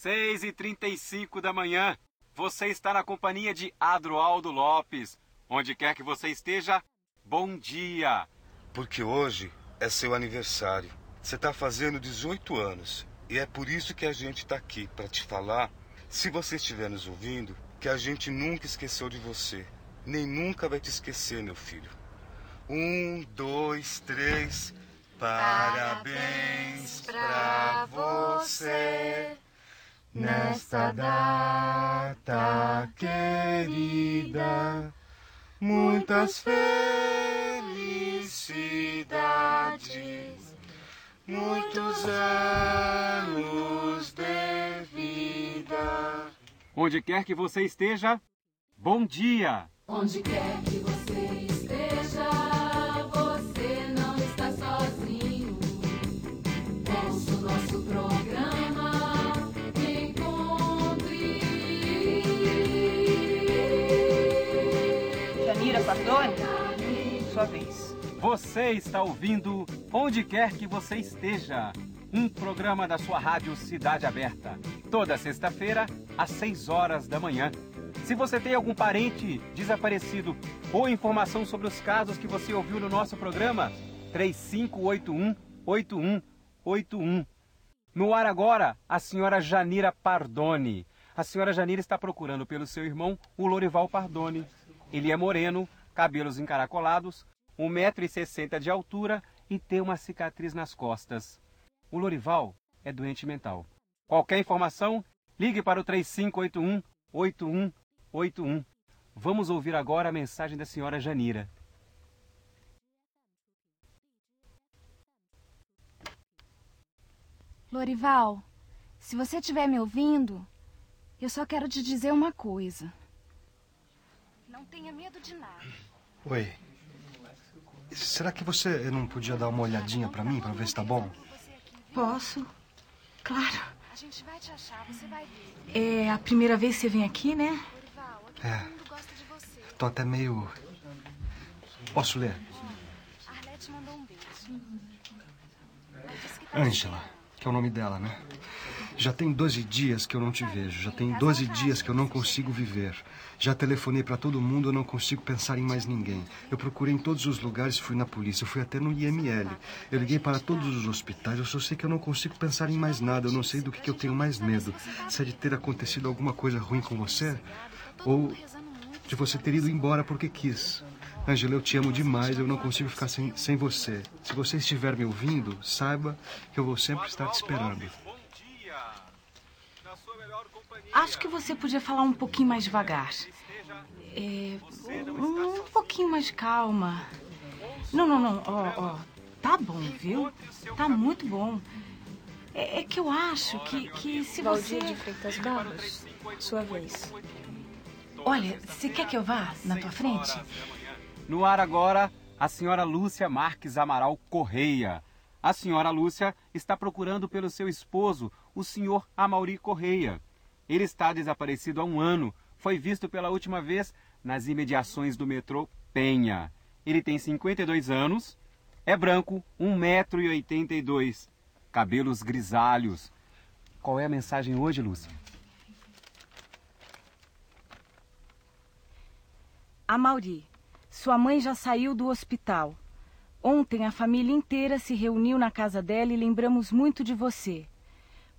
6 e 35 da manhã. Você está na companhia de Adroaldo Lopes. Onde quer que você esteja, bom dia. Porque hoje é seu aniversário. Você está fazendo 18 anos. E é por isso que a gente está aqui, para te falar, se você estiver nos ouvindo, que a gente nunca esqueceu de você. Nem nunca vai te esquecer, meu filho. Um, dois, três. Parabéns pra você nesta data querida. Muitas felicidades, muitos anos de vida. Onde quer que você esteja, bom dia. Onde quer que você Você está ouvindo Onde Quer Que Você Esteja, um programa da sua rádio Cidade Aberta, toda sexta-feira, às 6 horas da manhã. Se você tem algum parente desaparecido ou informação sobre os casos que você ouviu no nosso programa, 3581 8181. No ar agora, a senhora Janira Pardoni. A senhora Janira está procurando pelo seu irmão, o Lorival Pardoni. Ele é moreno, cabelos encaracolados, 1,60m de altura e tem uma cicatriz nas costas. O Lorival é doente mental. Qualquer informação, ligue para o 3581 8181. Vamos ouvir agora a mensagem da senhora Janira. Lorival, se você estiver me ouvindo, eu só quero te dizer uma coisa. Não tenha medo de nada. Oi. Será que você não podia dar uma olhadinha pra mim, pra ver se tá bom? Posso? Claro. A gente vai te achar, você vai ver. É a primeira vez que você vem aqui, né? É. Tô até meio. Posso ler? Arlete mandou um beijo. Tá Ângela, que é o nome dela, né? Já tem 12 dias que eu não te vejo. Já tem 12 dias que eu não consigo viver. Já telefonei pra todo mundo, eu não consigo pensar em mais ninguém. Eu procurei em todos os lugares, fui na polícia, fui até no IML. Eu liguei para todos os hospitais, eu só sei que eu não consigo pensar em mais nada. Eu não sei do que, que eu tenho mais medo. Se é de ter acontecido alguma coisa ruim com você, ou de você ter ido embora porque quis. Angela, eu te amo demais, eu não consigo ficar sem, sem você. Se você estiver me ouvindo, saiba que eu vou sempre estar te esperando. Bom dia. Na sua melhor companhia. Acho que você podia falar um pouquinho mais devagar. É, um, um pouquinho mais calma. Não, não, não. Ó, ó. Tá bom, viu? Tá muito bom. É, é que eu acho que, que se você. Valdir de Freitas Barros, sua vez. Olha, você quer que eu vá na tua frente? No ar agora, a senhora Lúcia Marques Amaral Correia. A senhora Lúcia está procurando pelo seu esposo, o senhor Amauri Correia. Ele está desaparecido há um ano. Foi visto pela última vez nas imediações do metrô Penha. Ele tem 52 anos, é branco, 1,82m, cabelos grisalhos. Qual é a mensagem hoje, Lúcia? A Mauri, sua mãe já saiu do hospital. Ontem a família inteira se reuniu na casa dela e lembramos muito de você.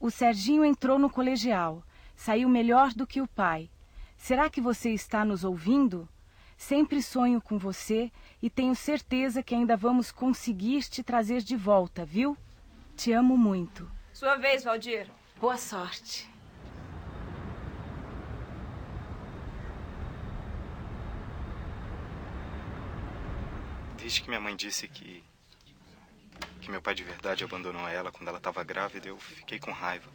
O Serginho entrou no colegial. Saiu melhor do que o pai. Será que você está nos ouvindo? Sempre sonho com você e tenho certeza que ainda vamos conseguir te trazer de volta, viu? Te amo muito. Sua vez, Valdir. Boa sorte. Desde que minha mãe disse que. Que meu pai de verdade abandonou ela quando ela estava grávida, eu fiquei com raiva.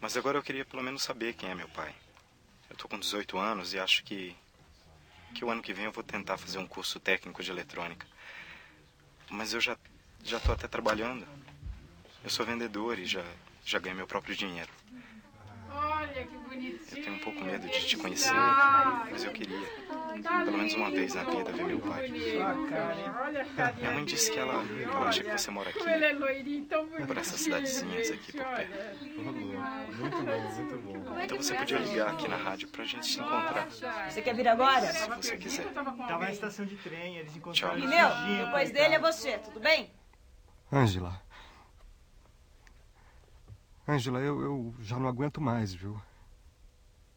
Mas agora eu queria pelo menos saber quem é meu pai. Eu tô com 18 anos e acho que. que o ano que vem eu vou tentar fazer um curso técnico de eletrônica. Mas eu já. já tô até trabalhando. Eu sou vendedor e já. já ganho meu próprio dinheiro. Olha que bonitinho. Eu tenho um pouco medo de te conhecer, mas eu queria. Pelo menos uma vez na vida, ver meu pai. Minha mãe disse que ela, ela acha que você mora aqui, por essas cidadezinhas aqui por perto. Muito bom, muito bom. Então você podia ligar aqui na rádio pra gente se encontrar, Você quer vir agora? se você quiser. Tava na estação de trem, eles encontraram E meu, depois dele é você, tudo bem? Ângela. Ângela, eu, eu já não aguento mais, viu?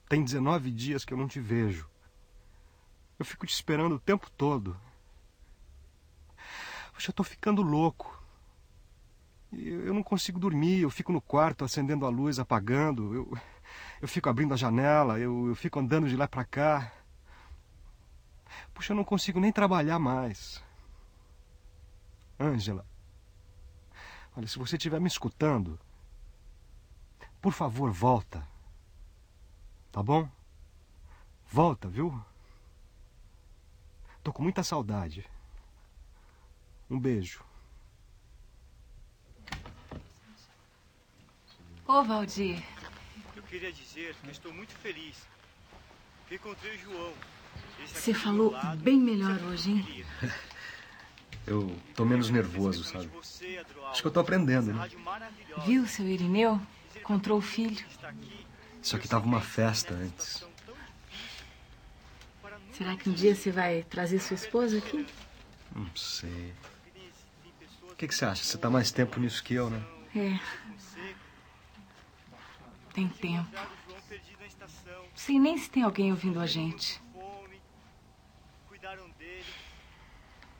Tem 19 dias que eu não te vejo. Eu fico te esperando o tempo todo. Poxa, eu tô ficando louco. Eu não consigo dormir, eu fico no quarto acendendo a luz, apagando. Eu, eu fico abrindo a janela, eu, eu fico andando de lá pra cá. Puxa, eu não consigo nem trabalhar mais. Ângela, olha, se você estiver me escutando, por favor, volta. Tá bom? Volta, viu? Tô com muita saudade. Um beijo. Ô, Valdir, Eu queria dizer que estou muito feliz. Que encontrei o João. Você falou lado, bem melhor hoje, hein? Eu tô menos nervoso, sabe? Acho que eu tô aprendendo, né? Viu, seu Irineu? Encontrou o filho. você que tava uma festa antes. situação tão difícil, para nunca Será que um dia você vai trazer sua esposa aqui? Não sei. O que, que você acha? Você tá mais tempo nisso que eu, né? É, tem tempo. encontraram o João perdido na estação, Sei nem se tem alguém ouvindo a gente. cuidaram dele.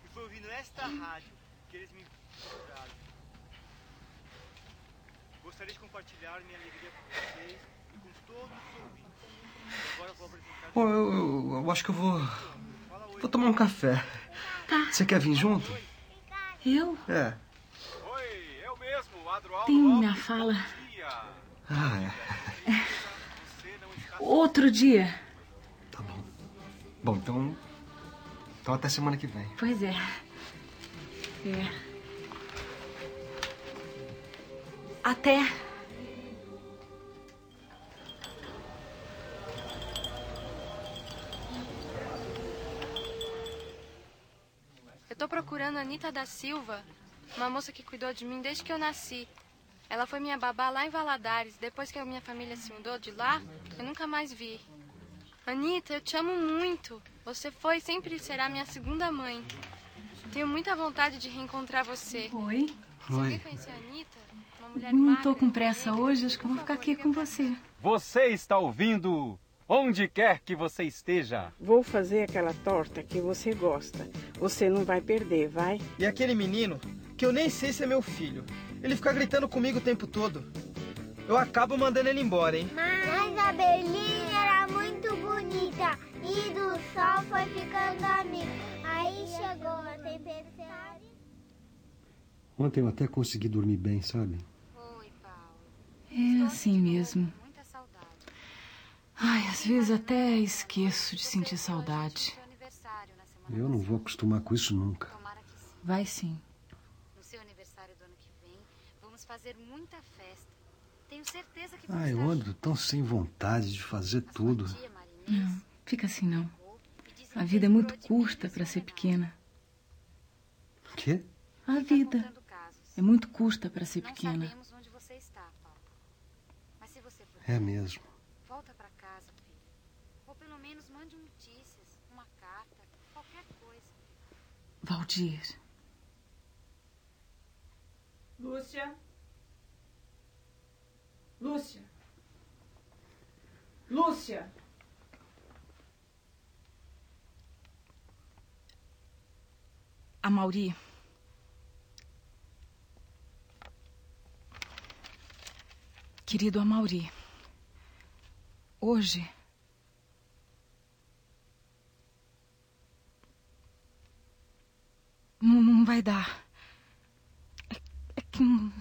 E foi ouvindo esta rádio que eles me encontraram. Gostaria de compartilhar minha alegria com vocês e com todos os ouvintes. Eu eu, eu- acho que eu vou. Vou tomar um café. Tá. Você quer vir junto? Eu? É. Oi, eu mesmo, Adroaldo Tem minha fala. Ah, é. Outro dia. Tá bom. Bom, então. Então até semana que vem. Pois é. É. Até. Tô procurando a Anitta da Silva, uma moça que cuidou de mim desde que eu nasci. Ela foi minha babá lá em Valadares. Depois que a minha família se mudou de lá, eu nunca mais vi. Anitta, eu te amo muito. Você foi e sempre será minha segunda mãe. Tenho muita vontade de reencontrar você. Oi. Você Oi. quer conhecer a Anitta? Uma mulher Não magra, tô com pressa hoje, acho que eu vou ficar aqui com você. Você está ouvindo onde quer que você esteja. Vou fazer aquela torta que você gosta. Você não vai perder, vai? E aquele menino, que eu nem sei se é meu filho, ele fica gritando comigo o tempo todo. Eu acabo mandando ele embora, hein? Mas a Berlim era muito bonita e do sol foi ficando amigo. Aí chegou a tempestade. Ontem eu até consegui dormir bem, sabe? Oi, Paulo. É assim mesmo. Ai, às vezes até esqueço de sentir saudade. Eu não vou acostumar com isso nunca. Vai sim. No seu aniversário do ano que vem, vamos fazer muita festa. Tenho certeza que vou Ah, ando tão sem vontade de fazer tudo. Não, fica assim não. A vida é muito lembrou de mim curta para ser pequena. O quê? A Tá vida é muito curta para ser pequena. sabemos onde menos mande notícias, uma carta, qualquer coisa. Valdir, Lúcia? Lúcia? Lúcia? a Mauri. Querido Amauri, hoje não, não vai dar. É, é que não,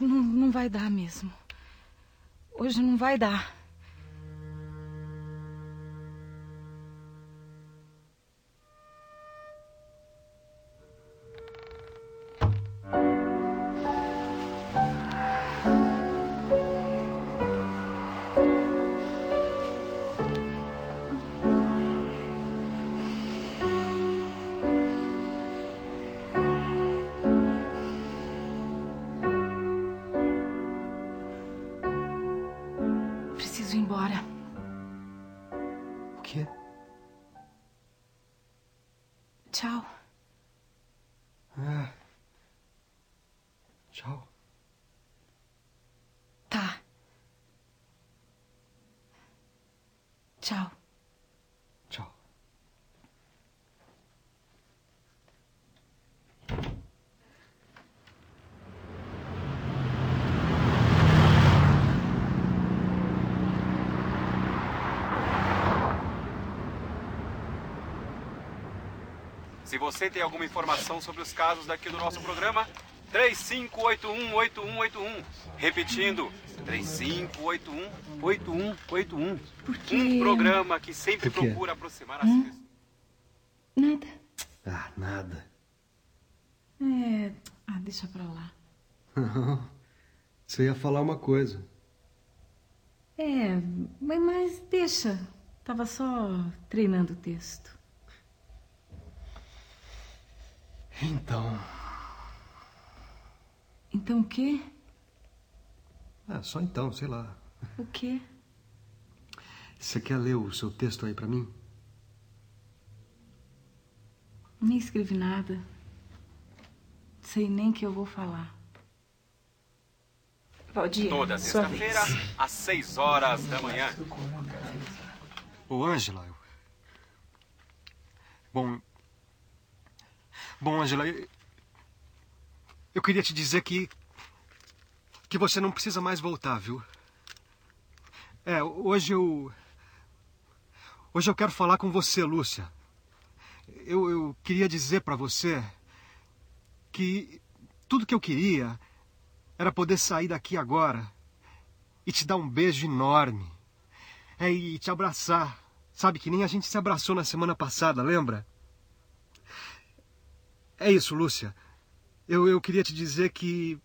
não, não vai dar mesmo. Hoje não vai dar. Tchau. Ah. Tchau. Tá. Tchau. Tchau. Se você tem alguma informação sobre os casos daqui do nosso programa, 35818181. Repetindo, 35818181. Porque... Um programa que sempre procura aproximar as Hum? pessoas. Nada. Ah, nada. É. Ah, deixa pra lá. Não. Você ia falar uma coisa. É, mas deixa. Tava só treinando o texto. Então. Então o quê? Ah, só então, sei lá. O quê? Você quer ler o seu texto aí pra mim? Nem escrevi nada. Sei nem que eu vou falar. Valdir, Toda sexta-feira, às 6 horas da manhã. Ô, Ângela. eu- Bom. Bom, Ângela, eu... queria te dizer que. que você não precisa mais voltar, viu? É, hoje eu. Hoje eu quero falar com você, Lúcia. Eu, eu queria dizer pra você que tudo que eu queria era poder sair daqui agora e te dar um beijo enorme. É, e te abraçar. Sabe que nem a gente se abraçou na semana passada, lembra? É isso, Lúcia. Eu, eu queria te dizer que.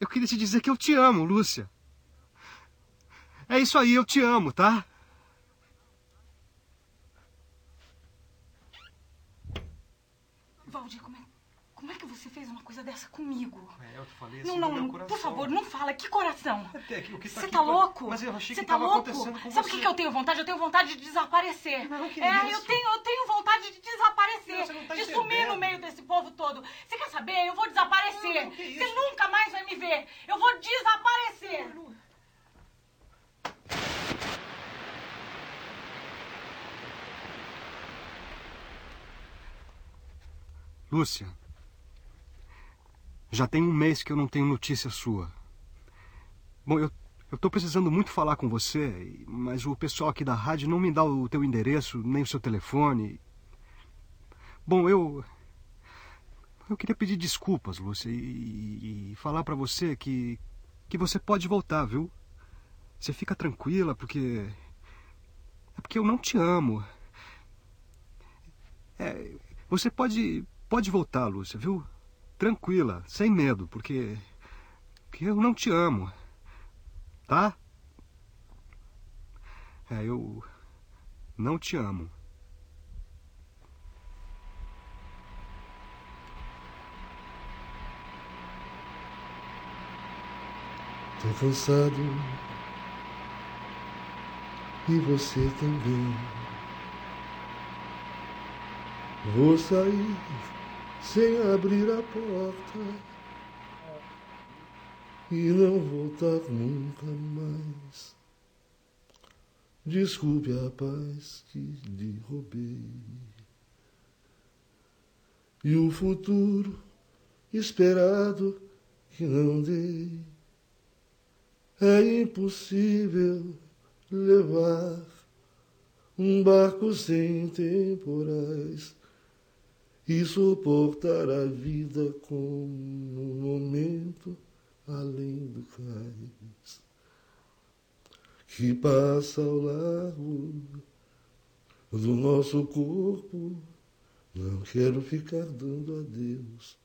Eu queria te dizer que eu te amo, Lúcia. É isso aí, eu te amo, tá? Valdir, como é, como é que você fez uma coisa dessa comigo? É, eu te falei Não, não, não, por favor, não fala. Que coração? É que o que tá Você aqui tá louco? Mas eu achei Você que tá tava louco? acontecendo com Sabe o que, que eu tenho vontade? Eu tenho vontade de desaparecer. Não, que é, isso? eu tenho, eu tenho vontade de desaparecer. Não, você não tá de sumir entendendo. no meio desse povo todo. Você quer saber? Eu vou desaparecer. Não, que Você isso? nunca mais vai me ver. Eu vou desaparecer. Lúcia, já tem um mês que eu não tenho notícia sua. Bom, eu, tô precisando muito falar com você, mas o pessoal aqui da rádio não me dá o teu endereço, nem o seu telefone. Bom, eu. Eu queria pedir desculpas, Lúcia, e, e falar pra você que. que você pode voltar, viu? Você fica tranquila, porque. É porque eu não te amo. É, você pode pode voltar, Lúcia, viu? Tranquila, sem medo, porque eu não te amo. Tá? É, eu não te amo. Tô cansado e você também. Vou sair sem abrir a porta e não voltar nunca mais. Desculpe a paz que lhe roubei e o futuro esperado que não dei. É impossível levar um barco sem temporais e suportar a vida como um momento além do cais que passa ao largo do nosso corpo. Não quero ficar dando adeus